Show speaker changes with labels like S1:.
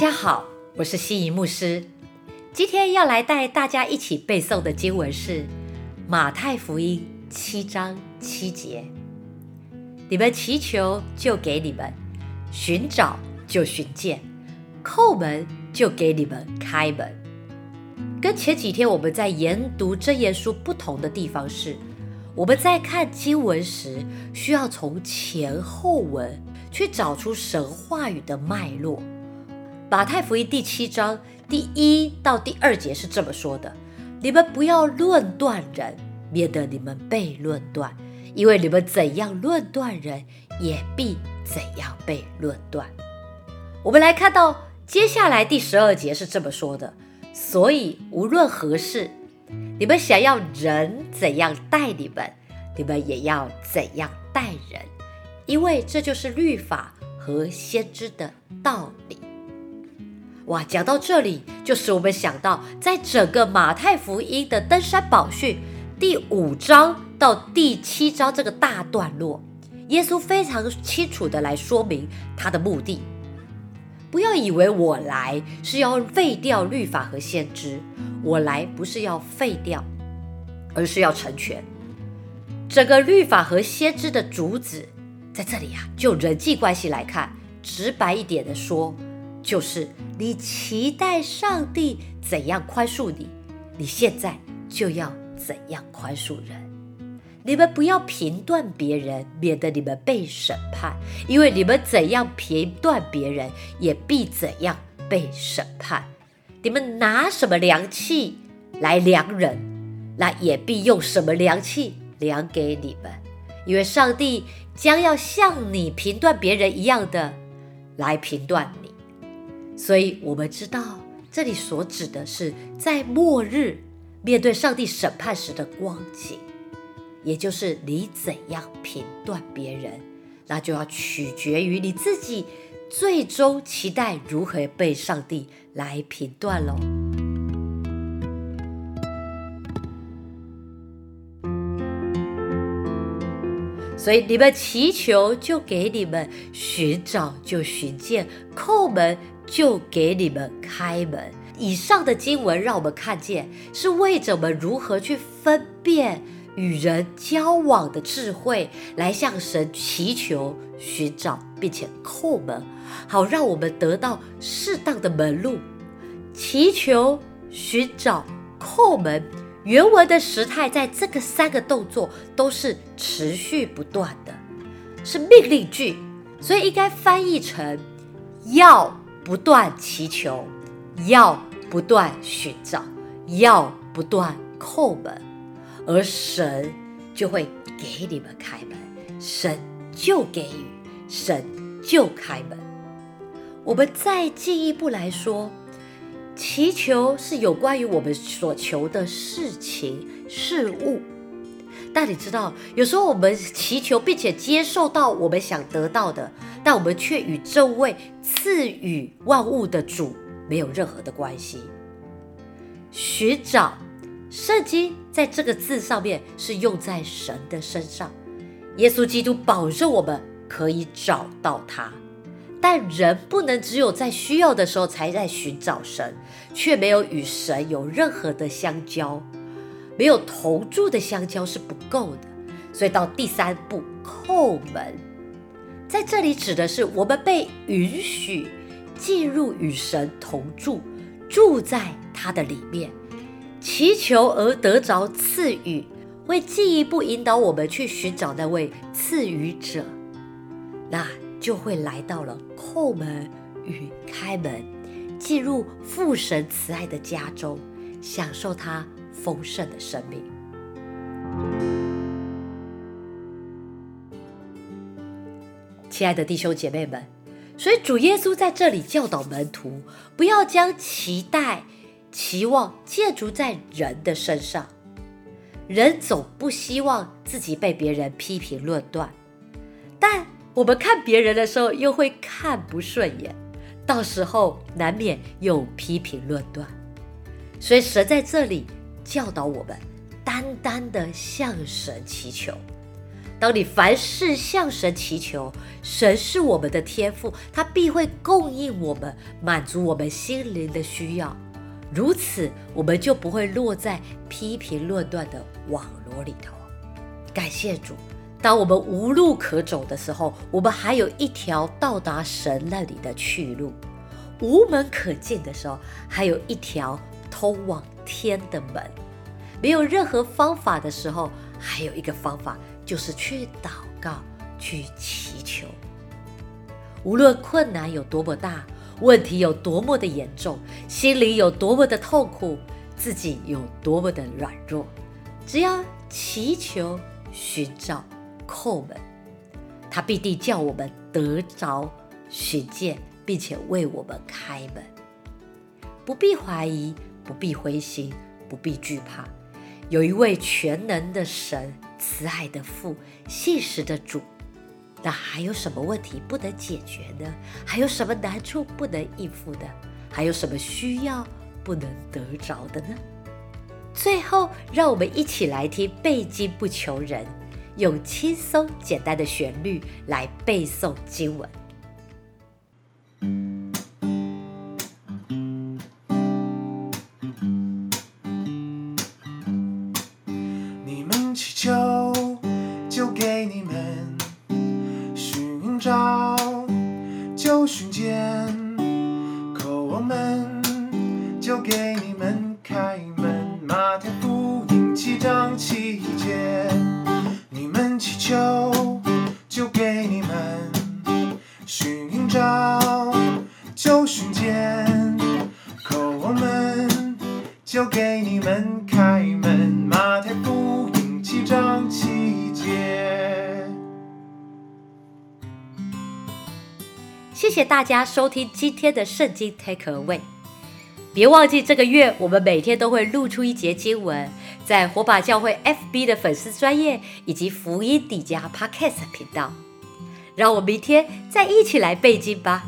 S1: 大家好，我是西仪牧师。今天要来带大家一起背诵的经文是马太福音七章七节：“你们祈求，就给你们；寻找，就寻见；叩门，就给你们开门。”跟前几天我们在研读真言书不同的地方是，我们在看经文时，需要从前后文去找出神话语的脉络。马太福音第七章第一到第二节是这么说的：“你们不要论断人，免得你们被论断，因为你们怎样论断人，也必怎样被论断。”我们来看到接下来第十二节是这么说的。所以，无论何事，你们想要人怎样待你们，你们也要怎样待人，因为这就是律法和先知的道理。哇，讲到这里，就使我们想到，在整个马太福音的登山宝训第五章到第七章这个大段落，耶稣非常清楚的来说明他的目的。不要以为我来是要废掉律法和先知，我来不是要废掉，而是要成全整个律法和先知的主旨。在这里啊，就人际关系来看，直白一点的说，就是你期待上帝怎样宽恕你，你现在就要怎样宽恕人。你们不要评断别人，免得你们被审判。因为你们怎样评断别人，也必怎样被审判。你们拿什么量器来量人，那也必用什么量器量给你们。因为上帝将要像你评断别人一样的来评断。所以，我们知道这里所指的是在末日面对上帝审判时的光景。也就是你怎样评断别人，那就要取决于你自己最终期待如何被上帝来评断喽。所以你们祈求就给你们，寻找就寻见，叩门就给你们开门。以上的经文让我们看见，是为着我们如何去分辨。与人交往的智慧，来向神祈求、寻找，并且叩门，好让我们得到适当的门路。祈求、寻找、叩门，原文的时态在这个三个动作都是持续不断的，是命令句，所以应该翻译成要不断祈求，要不断寻找，要不断叩门。而神就会给你们开门，神就给予，神就开门。我们再进一步来说，祈求是有关于我们所求的事情、事物。但你知道，有时候我们祈求并且接受到我们想得到的，但我们却与这位赐予万物的主没有任何的关系。寻找。圣经在这个字上面是用在神的身上，耶稣基督保证我们可以找到他，但人不能只有在需要的时候才在寻找神，却没有与神有任何的相交，没有同住的相交是不够的。所以到第三步叩门，在这里指的是我们被允许进入与神同住，住在他的里面。祈求而得着赐予，会进一步引导我们去寻找那位赐予者，那就会来到了叩门与开门，进入父神慈爱的家中，享受他丰盛的生命。亲爱的弟兄姐妹们，所以主耶稣在这里教导门徒，不要将期待。期望建筑在人的身上，人总不希望自己被别人批评论断，但我们看别人的时候又会看不顺眼，到时候难免有批评论断。所以神在这里教导我们，单单的向神祈求。当你凡事向神祈求，神是我们的天赋，他必会供应我们，满足我们心灵的需要。如此，我们就不会落在批评论断的网络里头。感谢主，当我们无路可走的时候，我们还有一条到达神那里的去路；无门可进的时候，还有一条通往天的门。没有任何方法的时候，还有一个方法，就是去祷告，去祈求。无论困难有多么大。问题有多么的严重，心里有多么的痛苦，自己有多么的软弱，只要祈求、寻找、叩门，他必定叫我们得着寻见，并且为我们开门。不必怀疑，不必灰心，不必惧怕，有一位全能的神、慈爱的父、信实的主。那还有什么问题不能解决呢？还有什么难处不能应付的？还有什么需要不能得着的呢？最后，让我们一起来听背经不求人，用轻松简单的旋律来背诵经文。
S2: 求，就给你们寻。找就寻见，叩我们就给你们开门。马太福音七章七节，你们祈求就给你们寻找就寻见，叩我们就给你们开门。
S1: 谢谢大家收听今天的圣经 Take Away。别忘记这个月我们每天都会录出一节经文，在火把教会 FB 的粉丝专业以及福音底家 Podcast 频道。让我们明天再一起来背经吧。